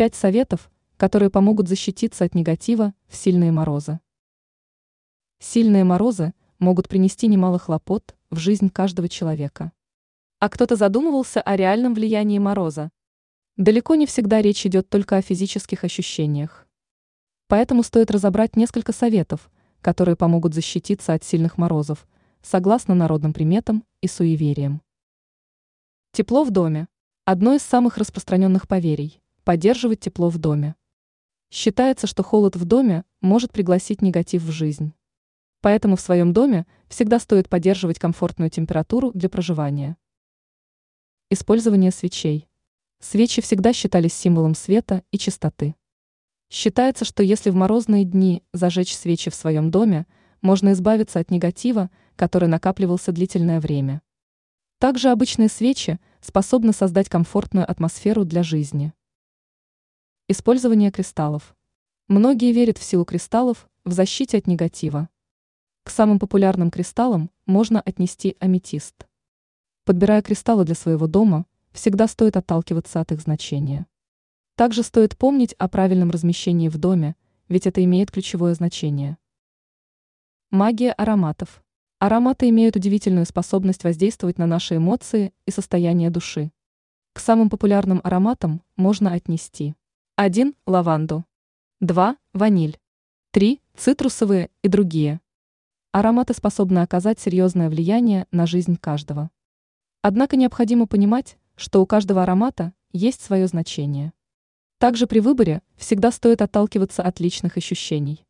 5 советов, которые помогут защититься от негатива в сильные морозы. Сильные морозы могут принести немало хлопот в жизнь каждого человека. А кто-то задумывался о реальном влиянии мороза. Далеко не всегда речь идет только о физических ощущениях. Поэтому стоит разобрать несколько советов, которые помогут защититься от сильных морозов, согласно народным приметам и суевериям. Тепло в доме. Одно из самых распространенных поверий – поддерживать тепло в доме. Считается, что холод в доме может пригласить негатив в жизнь. Поэтому в своем доме всегда стоит поддерживать комфортную температуру для проживания. Использование свечей. Свечи всегда считались символом света и чистоты. Считается, что если в морозные дни зажечь свечи в своем доме, можно избавиться от негатива, который накапливался длительное время. Также обычные свечи способны создать комфортную атмосферу для жизни. Использование кристаллов. Многие верят в силу кристаллов в защите от негатива. К самым популярным кристаллам можно отнести аметист. Подбирая кристаллы для своего дома, всегда стоит отталкиваться от их значения. Также стоит помнить о правильном размещении в доме, ведь это имеет ключевое значение. Магия ароматов. Ароматы имеют удивительную способность воздействовать на наши эмоции и состояние души. К самым популярным ароматам можно отнести 1. Лаванду. 2. Ваниль. 3. Цитрусовые и другие. Ароматы способны оказать серьезное влияние на жизнь каждого. Однако необходимо понимать, что у каждого аромата есть свое значение. Также при выборе всегда стоит отталкиваться от личных ощущений.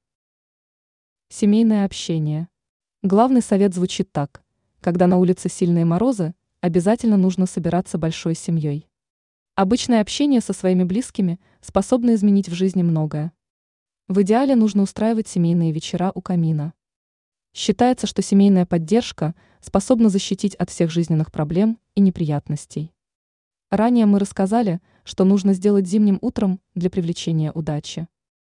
Семейное общение. Главный совет звучит так. Когда на улице сильные морозы, обязательно нужно собираться большой семьей. Обычное общение со своими близкими способно изменить в жизни многое. В идеале нужно устраивать семейные вечера у камина. Считается, что семейная поддержка способна защитить от всех жизненных проблем и неприятностей. Ранее мы рассказали, что нужно сделать зимним утром для привлечения удачи.